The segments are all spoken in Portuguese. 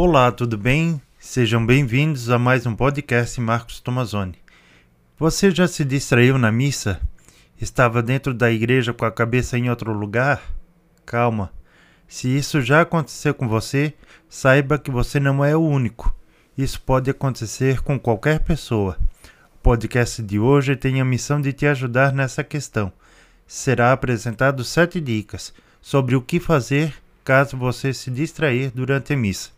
Olá, tudo bem? Sejam bem-vindos a mais um podcast Marcos Tomazoni. Você já se distraiu na missa? Estava dentro da igreja com a cabeça em outro lugar? Calma. Se isso já aconteceu com você, saiba que você não é o único. Isso pode acontecer com qualquer pessoa. O podcast de hoje tem a missão de te ajudar nessa questão. Será apresentado sete dicas sobre o que fazer caso você se distrair durante a missa.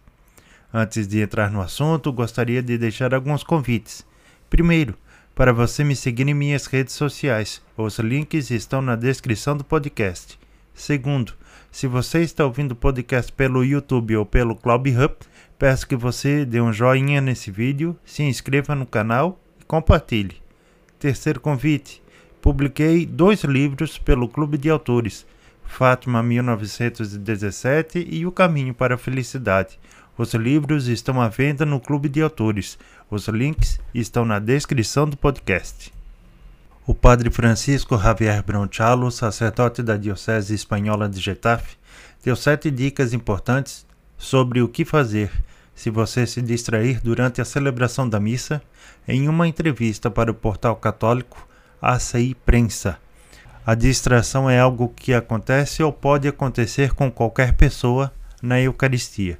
Antes de entrar no assunto, gostaria de deixar alguns convites. Primeiro, para você me seguir em minhas redes sociais. Os links estão na descrição do podcast. Segundo, se você está ouvindo o podcast pelo YouTube ou pelo Club Hub, peço que você dê um joinha nesse vídeo, se inscreva no canal e compartilhe. Terceiro convite: publiquei dois livros pelo Clube de Autores, Fátima 1917 e O Caminho para a Felicidade. Os livros estão à venda no Clube de Autores. Os links estão na descrição do podcast. O padre Francisco Javier Bronchalo, sacerdote da Diocese Espanhola de Getafe, deu sete dicas importantes sobre o que fazer se você se distrair durante a celebração da missa em uma entrevista para o portal católico ACI Prensa. A distração é algo que acontece ou pode acontecer com qualquer pessoa na Eucaristia.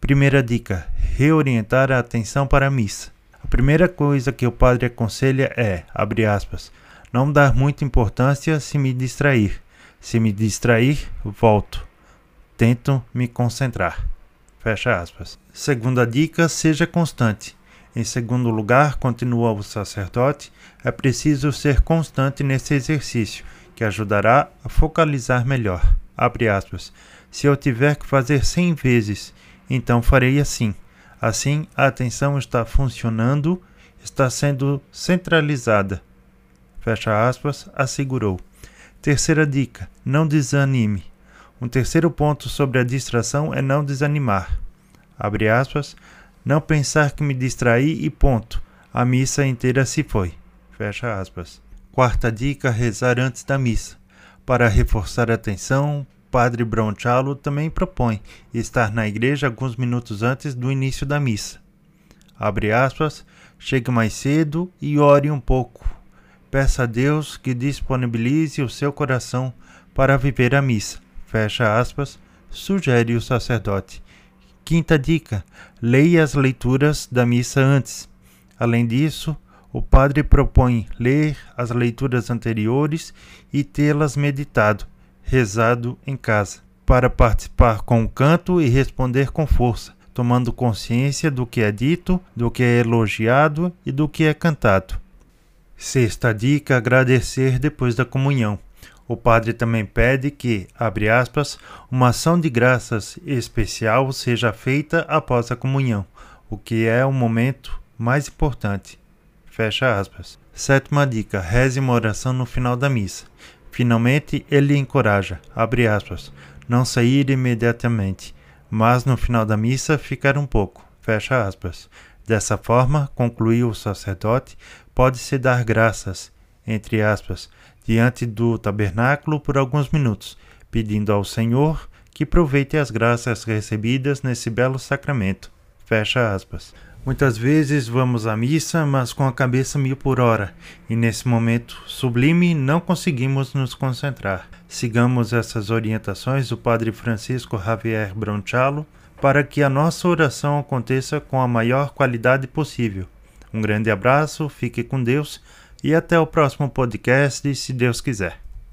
Primeira dica: reorientar a atenção para a missa. A primeira coisa que o padre aconselha é, abre aspas, não dar muita importância se me distrair. Se me distrair, volto. Tento me concentrar. Fecha aspas. Segunda dica: seja constante. Em segundo lugar, continua o sacerdote, é preciso ser constante nesse exercício, que ajudará a focalizar melhor. Abre aspas. Se eu tiver que fazer cem vezes então farei assim. Assim, a atenção está funcionando, está sendo centralizada. Fecha aspas, assegurou. Terceira dica: não desanime. Um terceiro ponto sobre a distração é não desanimar. Abre aspas, não pensar que me distraí e ponto. A missa inteira se foi. Fecha aspas. Quarta dica: rezar antes da missa. Para reforçar a atenção, padre Bronchalo também propõe estar na igreja alguns minutos antes do início da missa. Abre aspas, chegue mais cedo e ore um pouco. Peça a Deus que disponibilize o seu coração para viver a missa. Fecha aspas, sugere o sacerdote. Quinta dica: leia as leituras da missa antes. Além disso, o padre propõe ler as leituras anteriores e tê-las meditado rezado em casa, para participar com o canto e responder com força, tomando consciência do que é dito, do que é elogiado e do que é cantado. Sexta dica: agradecer depois da comunhão. O padre também pede que, abre aspas, uma ação de graças especial seja feita após a comunhão, o que é o momento mais importante. Fecha aspas. Sétima dica: reze uma oração no final da missa. Finalmente, ele encoraja, abre aspas, não sair imediatamente, mas no final da missa ficar um pouco, fecha aspas. Dessa forma, concluiu o sacerdote, pode-se dar graças, entre aspas, diante do tabernáculo por alguns minutos, pedindo ao Senhor que aproveite as graças recebidas nesse belo sacramento. Fecha aspas. Muitas vezes vamos à missa, mas com a cabeça mil por hora, e nesse momento sublime não conseguimos nos concentrar. Sigamos essas orientações do Padre Francisco Javier Bronchalo para que a nossa oração aconteça com a maior qualidade possível. Um grande abraço, fique com Deus e até o próximo podcast, se Deus quiser.